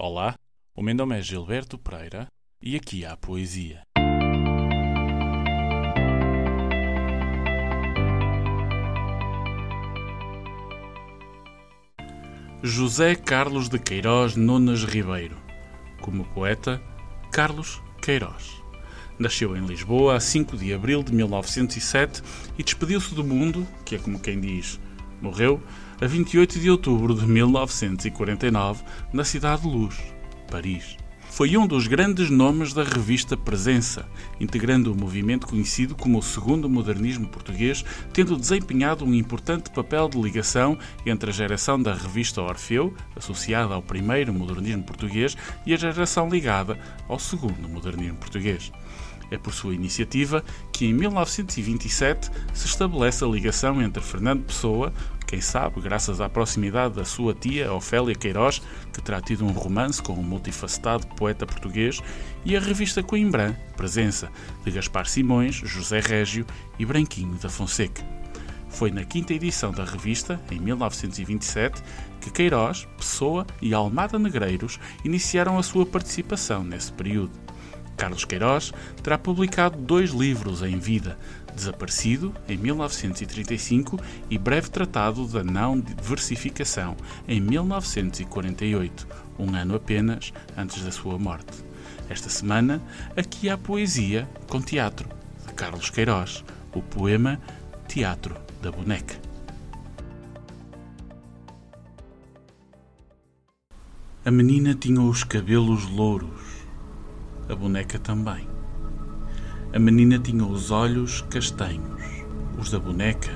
Olá, o meu nome é Gilberto Pereira e aqui há poesia. José Carlos de Queiroz Nunes Ribeiro. Como poeta, Carlos Queiroz. Nasceu em Lisboa a 5 de abril de 1907 e despediu-se do mundo, que é como quem diz, morreu, a 28 de outubro de 1949, na cidade de Luz, Paris. Foi um dos grandes nomes da revista Presença, integrando o movimento conhecido como o Segundo Modernismo Português, tendo desempenhado um importante papel de ligação entre a geração da revista Orfeu, associada ao primeiro modernismo português, e a geração ligada ao Segundo Modernismo Português. É por sua iniciativa que, em 1927, se estabelece a ligação entre Fernando Pessoa, quem sabe, graças à proximidade da sua tia Ofélia Queiroz, que terá tido um romance com um multifacetado poeta português, e a revista Coimbra, Presença, de Gaspar Simões, José Régio e Branquinho da Fonseca. Foi na quinta edição da revista, em 1927, que Queiroz, Pessoa e Almada Negreiros iniciaram a sua participação nesse período. Carlos Queiroz terá publicado dois livros em vida, Desaparecido, em 1935, e Breve Tratado da Não Diversificação, em 1948, um ano apenas antes da sua morte. Esta semana, aqui há poesia com teatro, de Carlos Queiroz, o poema Teatro da Boneca. A menina tinha os cabelos louros a boneca também. A menina tinha os olhos castanhos, os da boneca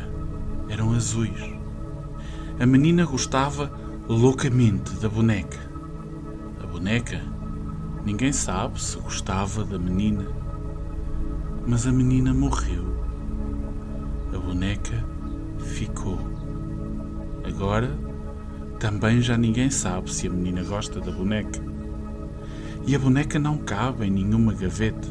eram azuis. A menina gostava loucamente da boneca. A boneca, ninguém sabe se gostava da menina, mas a menina morreu. A boneca ficou. Agora, também já ninguém sabe se a menina gosta da boneca e a boneca não cabe em nenhuma gaveta.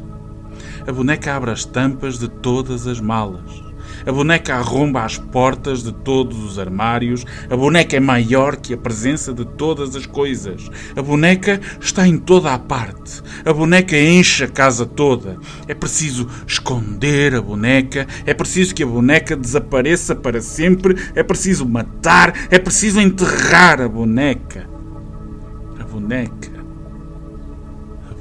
A boneca abre as tampas de todas as malas. A boneca arromba as portas de todos os armários. A boneca é maior que a presença de todas as coisas. A boneca está em toda a parte. A boneca enche a casa toda. É preciso esconder a boneca. É preciso que a boneca desapareça para sempre. É preciso matar. É preciso enterrar a boneca. A boneca